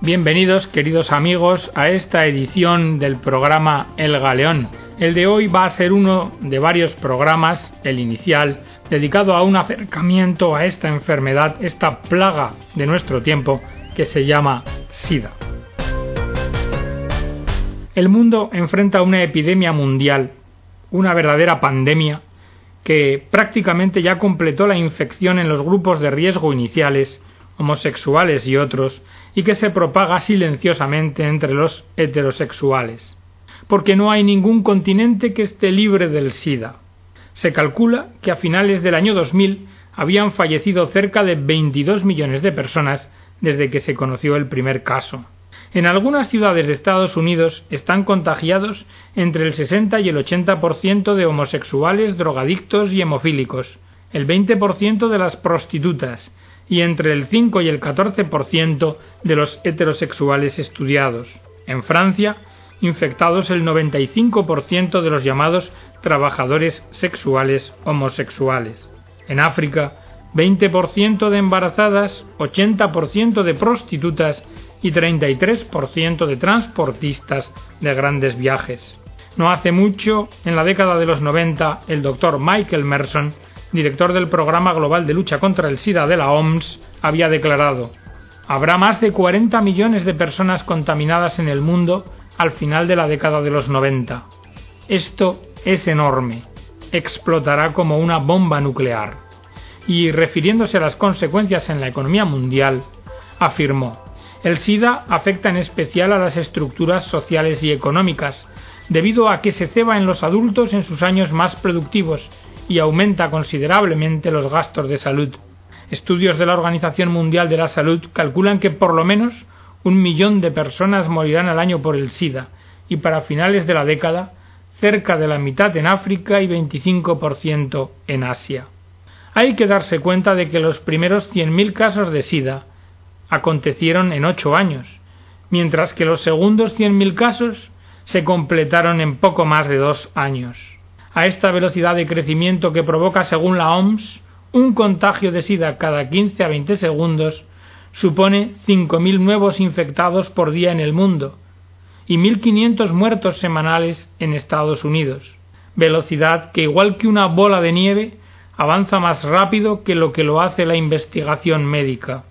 Bienvenidos, queridos amigos, a esta edición del programa El Galeón. El de hoy va a ser uno de varios programas, el inicial, dedicado a un acercamiento a esta enfermedad, esta plaga de nuestro tiempo, que se llama SIDA. El mundo enfrenta una epidemia mundial, una verdadera pandemia, que prácticamente ya completó la infección en los grupos de riesgo iniciales, homosexuales y otros, y que se propaga silenciosamente entre los heterosexuales. Porque no hay ningún continente que esté libre del SIDA. Se calcula que a finales del año 2000 habían fallecido cerca de 22 millones de personas desde que se conoció el primer caso. En algunas ciudades de Estados Unidos están contagiados entre el 60 y el 80% de homosexuales, drogadictos y hemofílicos, el 20% de las prostitutas y entre el 5 y el 14% de los heterosexuales estudiados. En Francia, infectados el 95% de los llamados trabajadores sexuales homosexuales. En África, 20% de embarazadas, 80% de prostitutas y 33% de transportistas de grandes viajes. No hace mucho, en la década de los 90, el doctor Michael Merson director del Programa Global de Lucha contra el SIDA de la OMS, había declarado Habrá más de 40 millones de personas contaminadas en el mundo al final de la década de los 90. Esto es enorme. Explotará como una bomba nuclear. Y refiriéndose a las consecuencias en la economía mundial, afirmó El SIDA afecta en especial a las estructuras sociales y económicas, debido a que se ceba en los adultos en sus años más productivos y aumenta considerablemente los gastos de salud. Estudios de la Organización Mundial de la Salud calculan que por lo menos un millón de personas morirán al año por el SIDA y para finales de la década cerca de la mitad en África y 25% en Asia. Hay que darse cuenta de que los primeros 100.000 casos de SIDA acontecieron en ocho años, mientras que los segundos 100.000 casos se completaron en poco más de dos años a esta velocidad de crecimiento que provoca, según la OMS, un contagio de SIDA cada 15 a 20 segundos, supone 5.000 nuevos infectados por día en el mundo y 1.500 muertos semanales en Estados Unidos. Velocidad que, igual que una bola de nieve, avanza más rápido que lo que lo hace la investigación médica.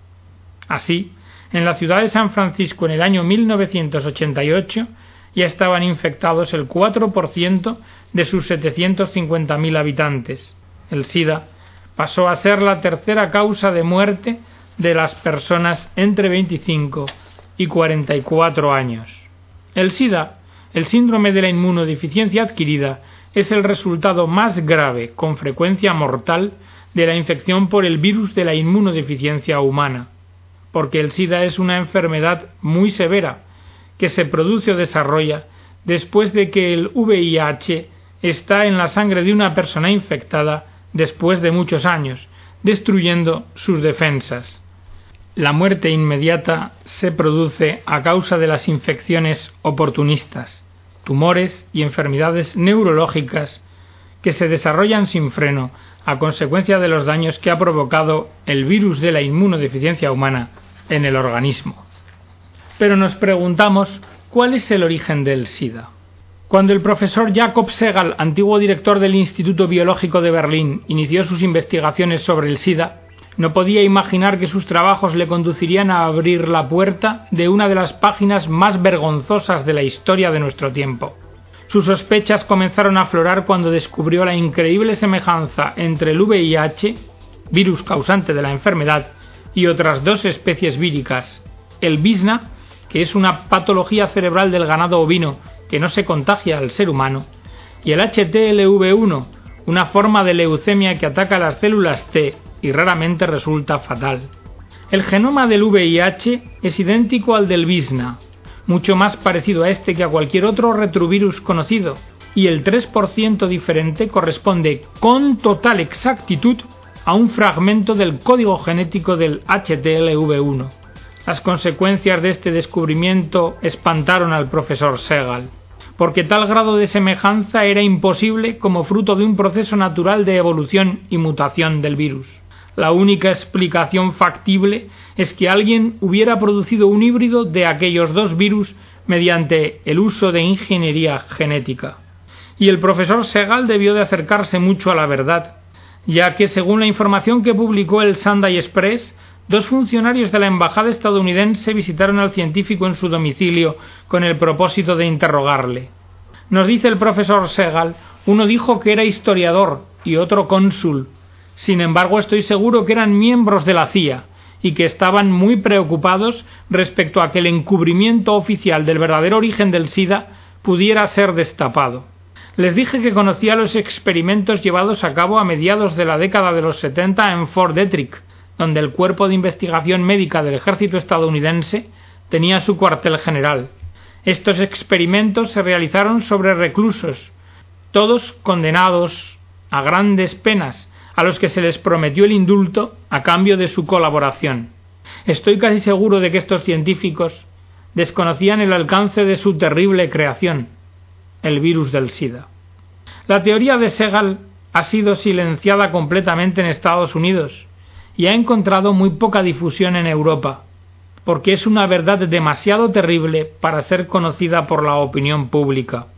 Así, en la ciudad de San Francisco en el año 1988 ya estaban infectados el 4% de sus 750.000 habitantes. El SIDA pasó a ser la tercera causa de muerte de las personas entre 25 y 44 años. El SIDA, el síndrome de la inmunodeficiencia adquirida, es el resultado más grave, con frecuencia mortal, de la infección por el virus de la inmunodeficiencia humana, porque el SIDA es una enfermedad muy severa, que se produce o desarrolla después de que el VIH está en la sangre de una persona infectada después de muchos años, destruyendo sus defensas. La muerte inmediata se produce a causa de las infecciones oportunistas, tumores y enfermedades neurológicas que se desarrollan sin freno a consecuencia de los daños que ha provocado el virus de la inmunodeficiencia humana en el organismo. Pero nos preguntamos cuál es el origen del SIDA. Cuando el profesor Jacob Segal, antiguo director del Instituto Biológico de Berlín, inició sus investigaciones sobre el SIDA, no podía imaginar que sus trabajos le conducirían a abrir la puerta de una de las páginas más vergonzosas de la historia de nuestro tiempo. Sus sospechas comenzaron a aflorar cuando descubrió la increíble semejanza entre el VIH, virus causante de la enfermedad, y otras dos especies víricas, el BISNA, que es una patología cerebral del ganado ovino que no se contagia al ser humano, y el HTLV1, una forma de leucemia que ataca las células T y raramente resulta fatal. El genoma del VIH es idéntico al del BISNA, mucho más parecido a este que a cualquier otro retrovirus conocido, y el 3% diferente corresponde con total exactitud a un fragmento del código genético del HTLV1. Las consecuencias de este descubrimiento espantaron al profesor Segal porque tal grado de semejanza era imposible como fruto de un proceso natural de evolución y mutación del virus. La única explicación factible es que alguien hubiera producido un híbrido de aquellos dos virus mediante el uso de ingeniería genética. Y el profesor Segal debió de acercarse mucho a la verdad, ya que según la información que publicó el Sunday Express, dos funcionarios de la embajada estadounidense visitaron al científico en su domicilio con el propósito de interrogarle. Nos dice el profesor Segal, uno dijo que era historiador y otro cónsul, sin embargo, estoy seguro que eran miembros de la CIA y que estaban muy preocupados respecto a que el encubrimiento oficial del verdadero origen del SIDA pudiera ser destapado. Les dije que conocía los experimentos llevados a cabo a mediados de la década de los 70 en Fort Detrick, donde el Cuerpo de Investigación Médica del Ejército estadounidense tenía su cuartel general. Estos experimentos se realizaron sobre reclusos, todos condenados a grandes penas a los que se les prometió el indulto a cambio de su colaboración. Estoy casi seguro de que estos científicos desconocían el alcance de su terrible creación, el virus del SIDA. La teoría de Segal ha sido silenciada completamente en Estados Unidos y ha encontrado muy poca difusión en Europa, porque es una verdad demasiado terrible para ser conocida por la opinión pública.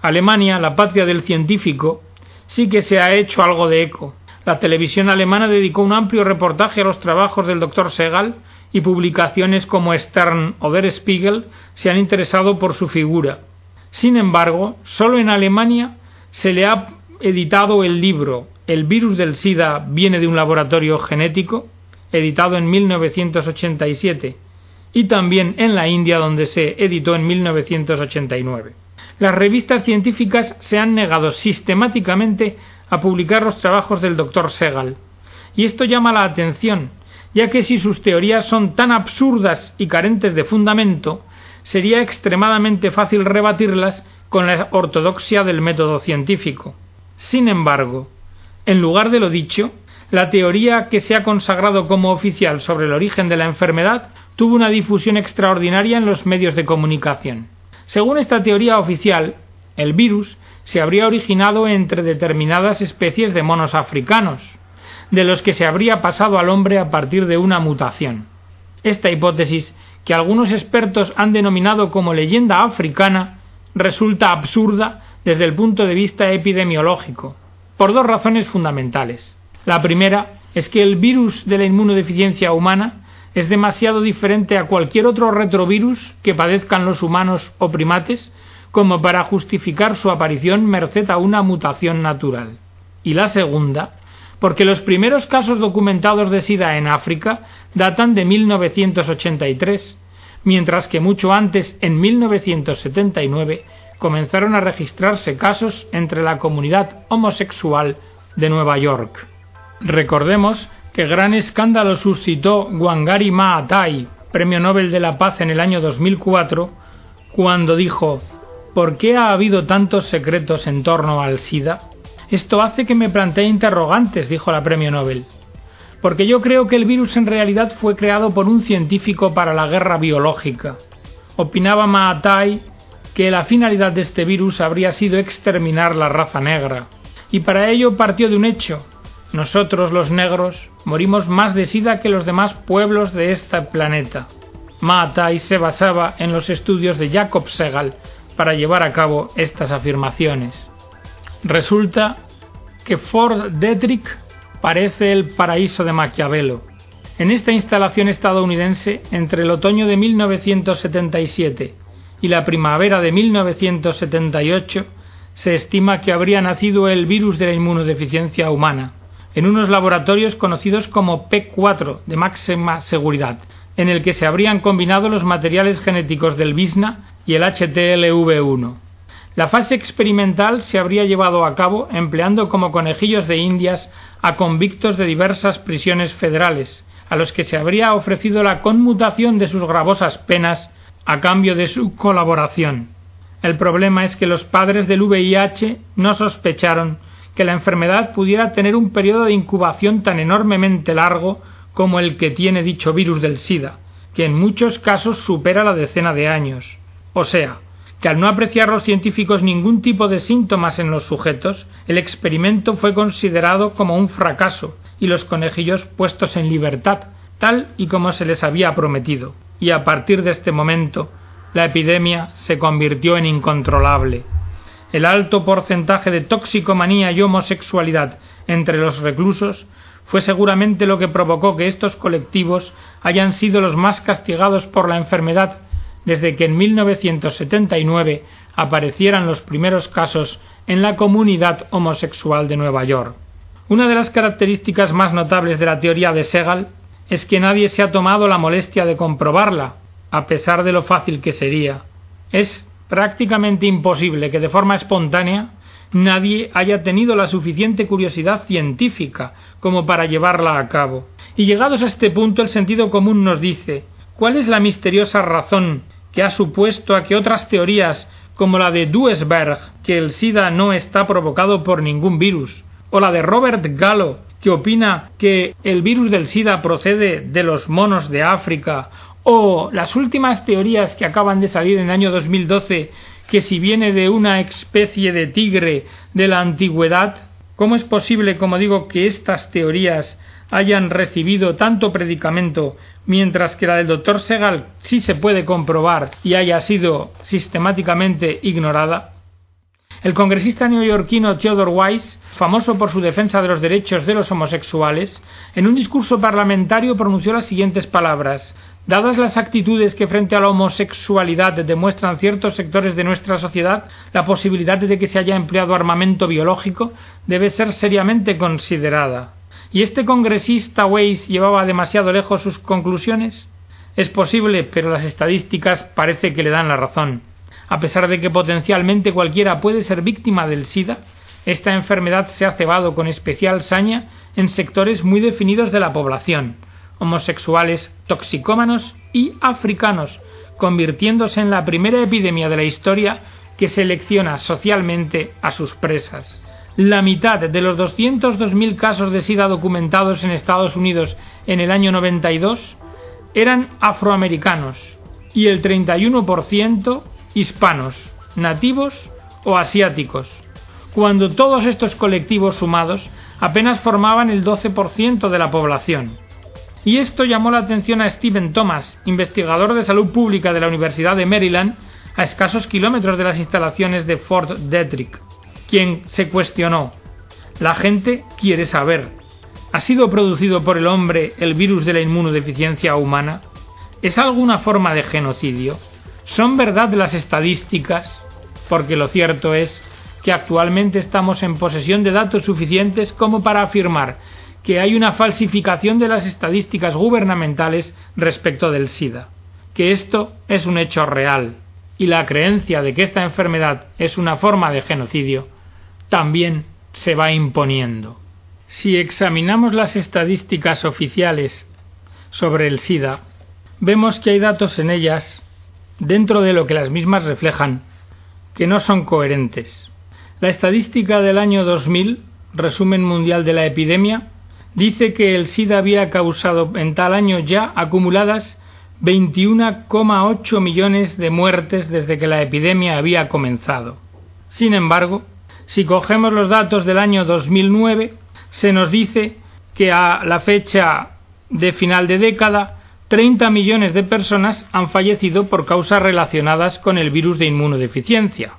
Alemania, la patria del científico, sí que se ha hecho algo de eco, la televisión alemana dedicó un amplio reportaje a los trabajos del Dr. Segal y publicaciones como Stern o Der Spiegel se han interesado por su figura. Sin embargo, solo en Alemania se le ha editado el libro El virus del SIDA viene de un laboratorio genético, editado en 1987, y también en la India donde se editó en 1989. Las revistas científicas se han negado sistemáticamente a publicar los trabajos del doctor Segal. Y esto llama la atención, ya que si sus teorías son tan absurdas y carentes de fundamento, sería extremadamente fácil rebatirlas con la ortodoxia del método científico. Sin embargo, en lugar de lo dicho, la teoría que se ha consagrado como oficial sobre el origen de la enfermedad tuvo una difusión extraordinaria en los medios de comunicación. Según esta teoría oficial, el virus se habría originado entre determinadas especies de monos africanos, de los que se habría pasado al hombre a partir de una mutación. Esta hipótesis, que algunos expertos han denominado como leyenda africana, resulta absurda desde el punto de vista epidemiológico, por dos razones fundamentales. La primera es que el virus de la inmunodeficiencia humana es demasiado diferente a cualquier otro retrovirus que padezcan los humanos o primates como para justificar su aparición merced a una mutación natural. Y la segunda, porque los primeros casos documentados de SIDA en África datan de 1983, mientras que mucho antes, en 1979, comenzaron a registrarse casos entre la comunidad homosexual de Nueva York. Recordemos que gran escándalo suscitó Wangari Maathai, Premio Nobel de la Paz en el año 2004, cuando dijo ¿Por qué ha habido tantos secretos en torno al SIDA? Esto hace que me plantee interrogantes, dijo la premio Nobel. Porque yo creo que el virus en realidad fue creado por un científico para la guerra biológica. Opinaba Maatai que la finalidad de este virus habría sido exterminar la raza negra. Y para ello partió de un hecho. Nosotros, los negros, morimos más de sida que los demás pueblos de este planeta. Maatai se basaba en los estudios de Jacob Segal, para llevar a cabo estas afirmaciones. Resulta que Fort Detrick parece el paraíso de Maquiavelo. En esta instalación estadounidense, entre el otoño de 1977 y la primavera de 1978, se estima que habría nacido el virus de la inmunodeficiencia humana, en unos laboratorios conocidos como P4 de máxima seguridad, en el que se habrían combinado los materiales genéticos del BISNA y el HTLV1. La fase experimental se habría llevado a cabo empleando como conejillos de indias a convictos de diversas prisiones federales, a los que se habría ofrecido la conmutación de sus gravosas penas a cambio de su colaboración. El problema es que los padres del VIH no sospecharon que la enfermedad pudiera tener un periodo de incubación tan enormemente largo como el que tiene dicho virus del SIDA, que en muchos casos supera la decena de años. O sea, que al no apreciar los científicos ningún tipo de síntomas en los sujetos, el experimento fue considerado como un fracaso y los conejillos puestos en libertad, tal y como se les había prometido. Y a partir de este momento, la epidemia se convirtió en incontrolable. El alto porcentaje de toxicomanía y homosexualidad entre los reclusos fue seguramente lo que provocó que estos colectivos hayan sido los más castigados por la enfermedad desde que en 1979 aparecieran los primeros casos en la comunidad homosexual de Nueva York. Una de las características más notables de la teoría de Segal es que nadie se ha tomado la molestia de comprobarla, a pesar de lo fácil que sería. Es prácticamente imposible que de forma espontánea nadie haya tenido la suficiente curiosidad científica como para llevarla a cabo. Y llegados a este punto el sentido común nos dice ¿cuál es la misteriosa razón que ha supuesto a que otras teorías como la de Duesberg, que el SIDA no está provocado por ningún virus, o la de Robert Gallo, que opina que el virus del SIDA procede de los monos de África, o las últimas teorías que acaban de salir en el año 2012 que si viene de una especie de tigre de la antigüedad, ¿cómo es posible, como digo, que estas teorías hayan recibido tanto predicamento, mientras que la del doctor Segal sí se puede comprobar y haya sido sistemáticamente ignorada? El congresista neoyorquino Theodore Weiss, famoso por su defensa de los derechos de los homosexuales, en un discurso parlamentario pronunció las siguientes palabras Dadas las actitudes que frente a la homosexualidad demuestran ciertos sectores de nuestra sociedad, la posibilidad de que se haya empleado armamento biológico debe ser seriamente considerada. ¿Y este congresista Weiss llevaba demasiado lejos sus conclusiones? Es posible, pero las estadísticas parece que le dan la razón. A pesar de que potencialmente cualquiera puede ser víctima del SIDA, esta enfermedad se ha cebado con especial saña en sectores muy definidos de la población, homosexuales, toxicómanos y africanos, convirtiéndose en la primera epidemia de la historia que selecciona socialmente a sus presas. La mitad de los 202.000 casos de SIDA documentados en Estados Unidos en el año 92 eran afroamericanos y el 31% hispanos, nativos o asiáticos, cuando todos estos colectivos sumados apenas formaban el 12% de la población y esto llamó la atención a Stephen Thomas, investigador de salud pública de la Universidad de Maryland, a escasos kilómetros de las instalaciones de Fort Detrick, quien se cuestionó la gente quiere saber. ¿Ha sido producido por el hombre el virus de la inmunodeficiencia humana? ¿Es alguna forma de genocidio? ¿Son verdad las estadísticas? Porque lo cierto es que actualmente estamos en posesión de datos suficientes como para afirmar que hay una falsificación de las estadísticas gubernamentales respecto del SIDA, que esto es un hecho real, y la creencia de que esta enfermedad es una forma de genocidio también se va imponiendo. Si examinamos las estadísticas oficiales sobre el SIDA, vemos que hay datos en ellas, dentro de lo que las mismas reflejan, que no son coherentes. La estadística del año 2000, resumen mundial de la epidemia, dice que el SIDA había causado en tal año ya acumuladas 21,8 millones de muertes desde que la epidemia había comenzado. Sin embargo, si cogemos los datos del año 2009, se nos dice que a la fecha de final de década 30 millones de personas han fallecido por causas relacionadas con el virus de inmunodeficiencia.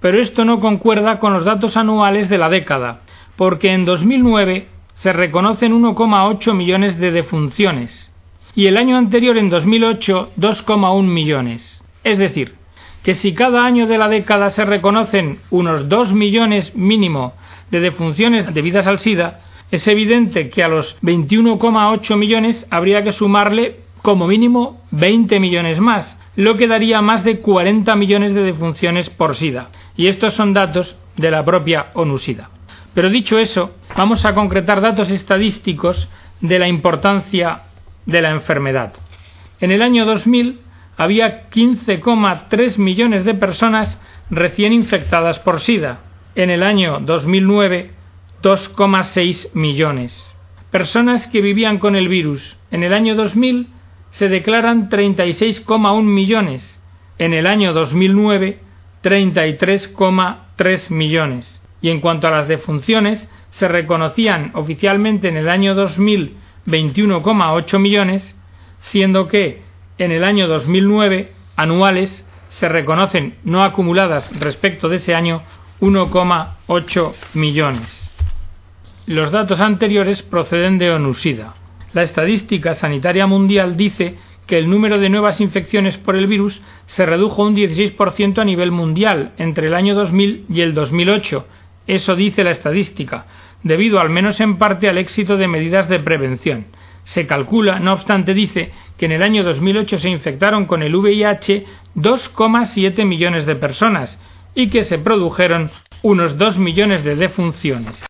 Pero esto no concuerda con los datos anuales de la década, porque en 2009 se reconocen 1,8 millones de defunciones y el año anterior, en 2008, 2,1 millones. Es decir, que si cada año de la década se reconocen unos 2 millones mínimo de defunciones debidas al SIDA, es evidente que a los 21,8 millones habría que sumarle como mínimo 20 millones más, lo que daría más de 40 millones de defunciones por SIDA. Y estos son datos de la propia ONU-SIDA. Pero dicho eso, vamos a concretar datos estadísticos de la importancia de la enfermedad. En el año 2000 había 15,3 millones de personas recién infectadas por SIDA. En el año 2009, 2,6 millones. Personas que vivían con el virus. En el año 2000 se declaran 36,1 millones. En el año 2009, 33,3 millones y en cuanto a las defunciones, se reconocían oficialmente en el año 2000 21,8 millones, siendo que en el año 2009 anuales se reconocen no acumuladas respecto de ese año 1,8 millones. Los datos anteriores proceden de ONUSIDA. La estadística sanitaria mundial dice que el número de nuevas infecciones por el virus se redujo un 16% a nivel mundial entre el año 2000 y el 2008. Eso dice la estadística, debido al menos en parte al éxito de medidas de prevención. Se calcula, no obstante, dice que en el año 2008 se infectaron con el VIH 2,7 millones de personas y que se produjeron unos 2 millones de defunciones.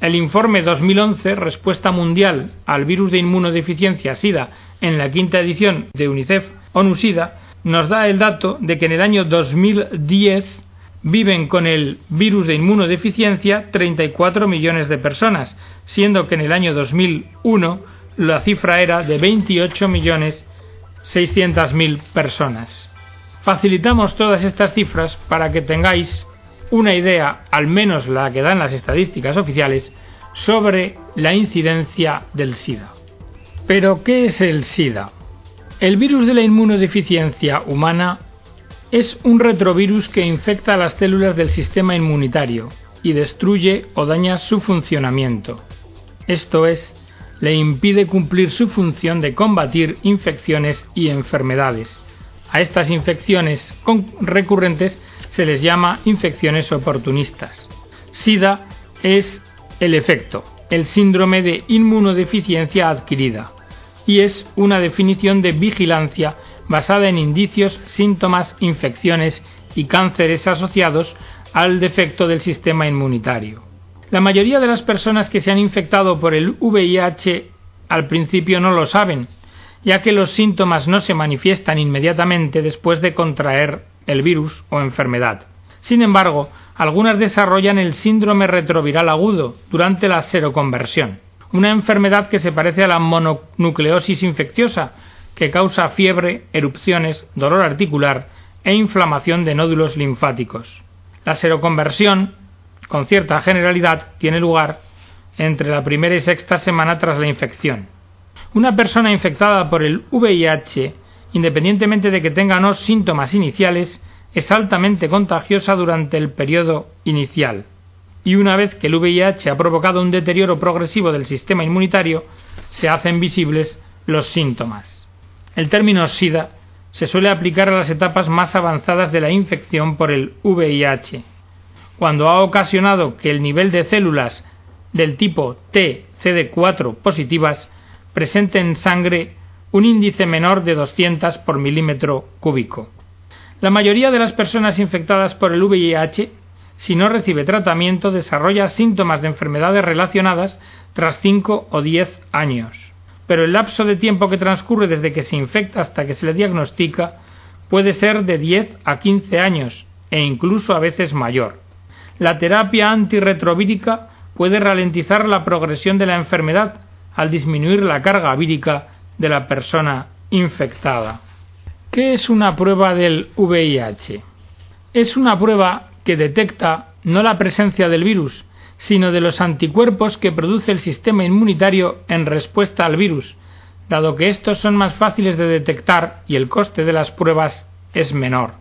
El informe 2011, Respuesta Mundial al Virus de Inmunodeficiencia SIDA, en la quinta edición de UNICEF ONU-SIDA, nos da el dato de que en el año 2010 viven con el virus de inmunodeficiencia 34 millones de personas, siendo que en el año 2001 la cifra era de 28 millones 600 mil personas. Facilitamos todas estas cifras para que tengáis una idea, al menos la que dan las estadísticas oficiales, sobre la incidencia del SIDA. Pero, ¿qué es el SIDA? El virus de la inmunodeficiencia humana es un retrovirus que infecta las células del sistema inmunitario y destruye o daña su funcionamiento. Esto es, le impide cumplir su función de combatir infecciones y enfermedades. A estas infecciones recurrentes se les llama infecciones oportunistas. SIDA es el efecto, el síndrome de inmunodeficiencia adquirida, y es una definición de vigilancia basada en indicios, síntomas, infecciones y cánceres asociados al defecto del sistema inmunitario. La mayoría de las personas que se han infectado por el VIH al principio no lo saben, ya que los síntomas no se manifiestan inmediatamente después de contraer el virus o enfermedad. Sin embargo, algunas desarrollan el síndrome retroviral agudo durante la seroconversión, una enfermedad que se parece a la mononucleosis infecciosa, que causa fiebre, erupciones, dolor articular e inflamación de nódulos linfáticos. La seroconversión, con cierta generalidad, tiene lugar entre la primera y sexta semana tras la infección. Una persona infectada por el VIH, independientemente de que tenga no síntomas iniciales, es altamente contagiosa durante el periodo inicial. Y una vez que el VIH ha provocado un deterioro progresivo del sistema inmunitario, se hacen visibles los síntomas. El término SIDA se suele aplicar a las etapas más avanzadas de la infección por el VIH, cuando ha ocasionado que el nivel de células del tipo T-CD4 positivas presente en sangre un índice menor de 200 por milímetro cúbico. La mayoría de las personas infectadas por el VIH, si no recibe tratamiento, desarrolla síntomas de enfermedades relacionadas tras 5 o 10 años pero el lapso de tiempo que transcurre desde que se infecta hasta que se le diagnostica puede ser de 10 a 15 años e incluso a veces mayor. La terapia antirretrovírica puede ralentizar la progresión de la enfermedad al disminuir la carga vírica de la persona infectada. ¿Qué es una prueba del VIH? Es una prueba que detecta no la presencia del virus, sino de los anticuerpos que produce el sistema inmunitario en respuesta al virus, dado que estos son más fáciles de detectar y el coste de las pruebas es menor.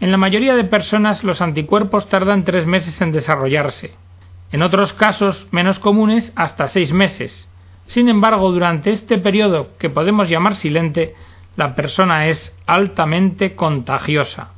En la mayoría de personas los anticuerpos tardan tres meses en desarrollarse, en otros casos menos comunes hasta seis meses. Sin embargo, durante este periodo que podemos llamar silente, la persona es altamente contagiosa.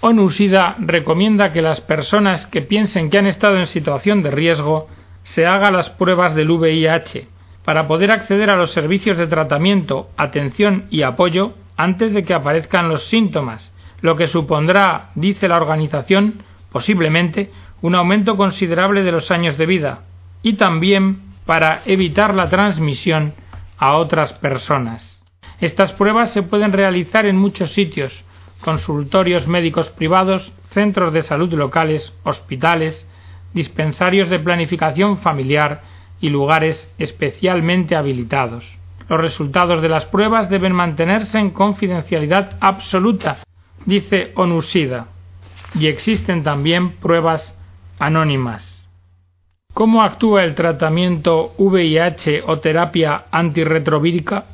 ONUSIDA recomienda que las personas que piensen que han estado en situación de riesgo se hagan las pruebas del VIH para poder acceder a los servicios de tratamiento, atención y apoyo antes de que aparezcan los síntomas, lo que supondrá, dice la organización, posiblemente un aumento considerable de los años de vida y también para evitar la transmisión a otras personas. Estas pruebas se pueden realizar en muchos sitios, consultorios médicos privados, centros de salud locales, hospitales, dispensarios de planificación familiar y lugares especialmente habilitados. Los resultados de las pruebas deben mantenerse en confidencialidad absoluta, dice ONUSIDA, y existen también pruebas anónimas. ¿Cómo actúa el tratamiento VIH o terapia antirretrovírica?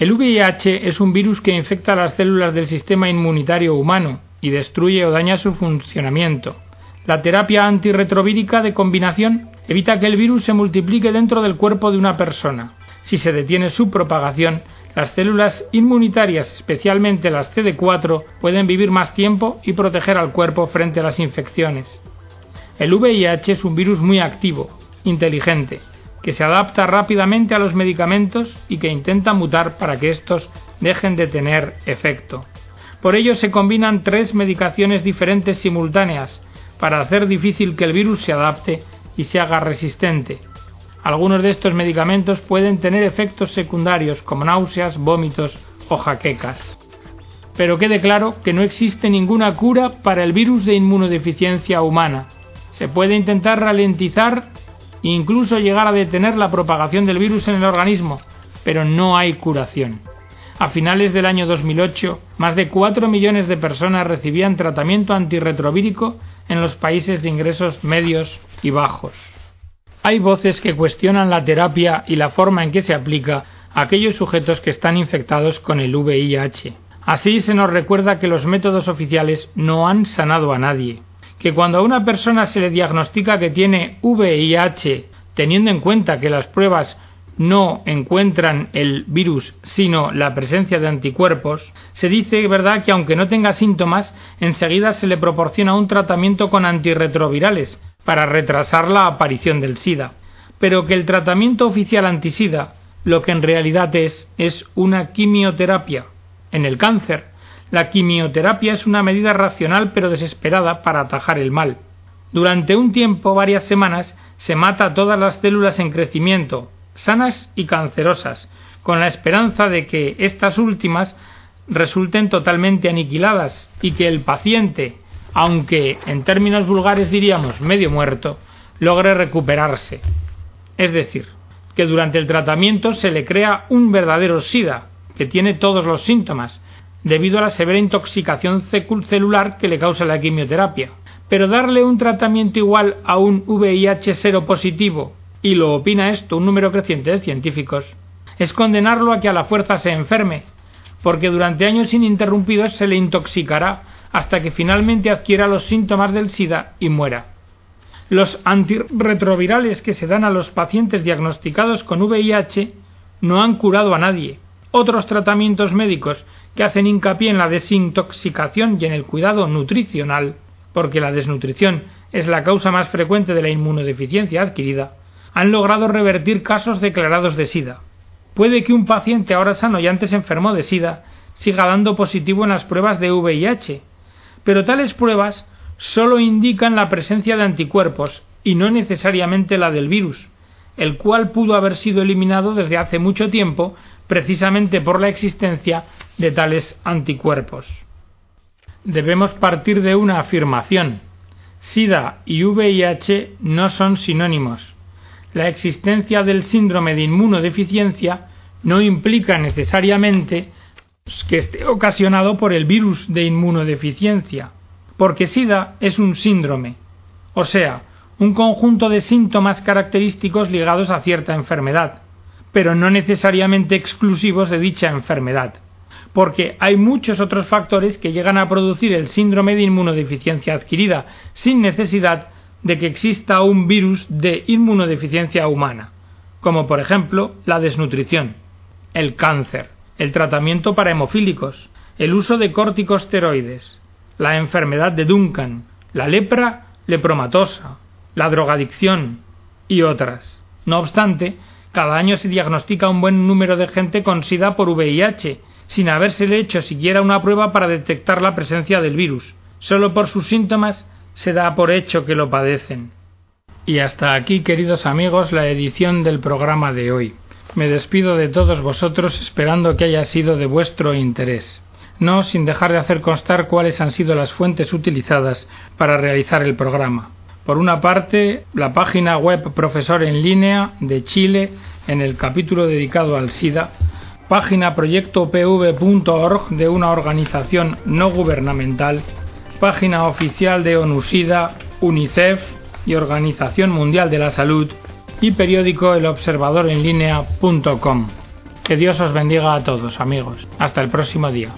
El VIH es un virus que infecta las células del sistema inmunitario humano y destruye o daña su funcionamiento. La terapia antirretrovírica de combinación evita que el virus se multiplique dentro del cuerpo de una persona. Si se detiene su propagación, las células inmunitarias, especialmente las CD4, pueden vivir más tiempo y proteger al cuerpo frente a las infecciones. El VIH es un virus muy activo, inteligente, que se adapta rápidamente a los medicamentos y que intenta mutar para que estos dejen de tener efecto. Por ello se combinan tres medicaciones diferentes simultáneas para hacer difícil que el virus se adapte y se haga resistente. Algunos de estos medicamentos pueden tener efectos secundarios como náuseas, vómitos o jaquecas. Pero quede claro que no existe ninguna cura para el virus de inmunodeficiencia humana se puede intentar ralentizar e incluso llegar a detener la propagación del virus en el organismo, pero no hay curación. A finales del año 2008, más de 4 millones de personas recibían tratamiento antirretrovírico en los países de ingresos medios y bajos. Hay voces que cuestionan la terapia y la forma en que se aplica a aquellos sujetos que están infectados con el VIH. Así se nos recuerda que los métodos oficiales no han sanado a nadie que cuando a una persona se le diagnostica que tiene VIH, teniendo en cuenta que las pruebas no encuentran el virus, sino la presencia de anticuerpos, se dice, ¿verdad?, que aunque no tenga síntomas, enseguida se le proporciona un tratamiento con antirretrovirales para retrasar la aparición del SIDA. Pero que el tratamiento oficial antisida, lo que en realidad es, es una quimioterapia. En el cáncer, la quimioterapia es una medida racional pero desesperada para atajar el mal. Durante un tiempo, varias semanas, se mata a todas las células en crecimiento, sanas y cancerosas, con la esperanza de que estas últimas resulten totalmente aniquiladas y que el paciente, aunque en términos vulgares diríamos medio muerto, logre recuperarse. Es decir, que durante el tratamiento se le crea un verdadero SIDA, que tiene todos los síntomas, debido a la severa intoxicación celular que le causa la quimioterapia. Pero darle un tratamiento igual a un VIH cero positivo, y lo opina esto un número creciente de científicos, es condenarlo a que a la fuerza se enferme, porque durante años ininterrumpidos se le intoxicará hasta que finalmente adquiera los síntomas del SIDA y muera. Los antirretrovirales que se dan a los pacientes diagnosticados con VIH no han curado a nadie. Otros tratamientos médicos que hacen hincapié en la desintoxicación y en el cuidado nutricional, porque la desnutrición es la causa más frecuente de la inmunodeficiencia adquirida, han logrado revertir casos declarados de SIDA. Puede que un paciente ahora sano y antes enfermo de SIDA siga dando positivo en las pruebas de VIH, pero tales pruebas solo indican la presencia de anticuerpos y no necesariamente la del virus, el cual pudo haber sido eliminado desde hace mucho tiempo precisamente por la existencia de tales anticuerpos. Debemos partir de una afirmación. SIDA y VIH no son sinónimos. La existencia del síndrome de inmunodeficiencia no implica necesariamente que esté ocasionado por el virus de inmunodeficiencia, porque SIDA es un síndrome, o sea, un conjunto de síntomas característicos ligados a cierta enfermedad, pero no necesariamente exclusivos de dicha enfermedad porque hay muchos otros factores que llegan a producir el síndrome de inmunodeficiencia adquirida, sin necesidad de que exista un virus de inmunodeficiencia humana, como por ejemplo la desnutrición, el cáncer, el tratamiento para hemofílicos, el uso de corticosteroides, la enfermedad de Duncan, la lepra lepromatosa, la drogadicción y otras. No obstante, cada año se diagnostica un buen número de gente con SIDA por VIH sin habérsele hecho siquiera una prueba para detectar la presencia del virus. Solo por sus síntomas se da por hecho que lo padecen. Y hasta aquí, queridos amigos, la edición del programa de hoy. Me despido de todos vosotros esperando que haya sido de vuestro interés. No sin dejar de hacer constar cuáles han sido las fuentes utilizadas para realizar el programa. Por una parte, la página web Profesor en línea de Chile en el capítulo dedicado al SIDA, página proyectopv.org de una organización no gubernamental, página oficial de ONUSIDA, UNICEF, y Organización Mundial de la Salud y periódico elobservadorenlinea.com. Que Dios os bendiga a todos, amigos. Hasta el próximo día.